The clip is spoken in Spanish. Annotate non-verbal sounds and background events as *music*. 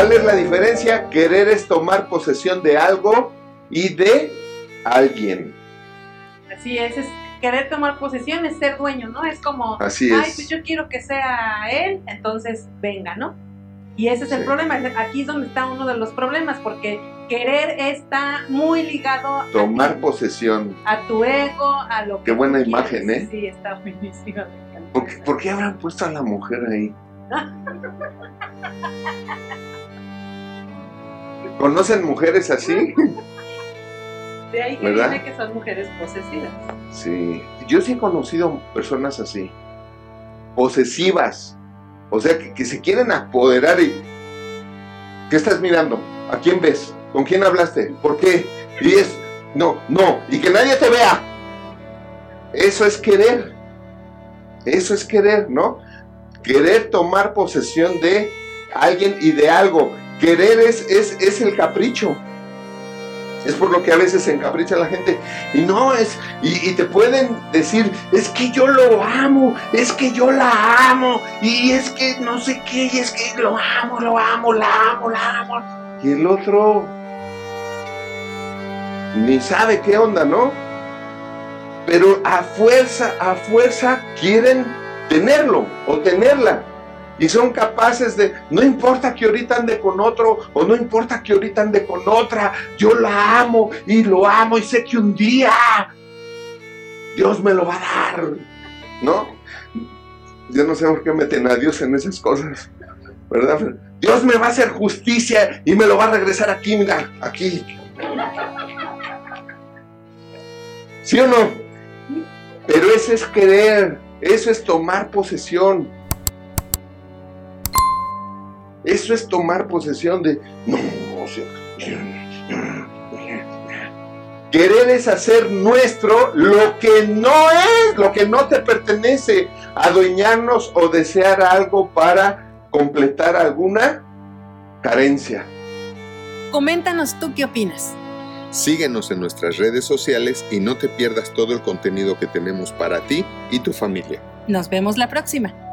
¿Cuál es la diferencia? Querer es tomar posesión de algo y de alguien. Así es, es querer tomar posesión es ser dueño, ¿no? Es como, Así ay, es. pues yo quiero que sea él, entonces venga, ¿no? Y ese es el Sí. problema, aquí es donde está uno de los problemas, porque querer está muy ligado a Tomar ti, posesión. a tu ego, a lo que Qué buena tú quieres. imagen, ¿eh? Sí, está *laughs* buenísima. ¿Por qué, por qué habrán puesto a la mujer ahí? *laughs* ¿Conocen mujeres así? De ahí que ¿Verdad? que son mujeres posesivas. Sí. Yo sí he conocido personas así. Posesivas. O sea, que, que se quieren apoderar y... ¿Qué estás mirando? ¿A quién ves? ¿Con quién hablaste? ¿Por qué? Y es... No, no. Y que nadie te vea. Eso es querer. Eso es querer, ¿no? Querer tomar posesión de alguien y de algo. Querer es, es, es el capricho. Es por lo que a veces se encapricha la gente. Y no es, y, y te pueden decir, es que yo lo amo, es que yo la amo, y es que no sé qué, y es que lo amo, lo amo, la amo, la amo. Y el otro ni sabe qué onda, ¿no? Pero a fuerza, a fuerza quieren tenerlo o tenerla. Y son capaces de, no importa que ahorita ande con otro, o no importa que ahorita ande con otra, yo la amo y lo amo y sé que un día Dios me lo va a dar, ¿no? Yo no sé por qué meten a Dios en esas cosas, ¿verdad? Dios me va a hacer justicia y me lo va a regresar aquí, mira, aquí. ¿Sí o no? Pero eso es querer, eso es tomar posesión. Eso es tomar posesión de... No, o sea, Querer es hacer nuestro lo que no es, lo que no te pertenece, adueñarnos o desear algo para completar alguna carencia. Coméntanos tú qué opinas. Síguenos en nuestras redes sociales y no te pierdas todo el contenido que tenemos para ti y tu familia. Nos vemos la próxima.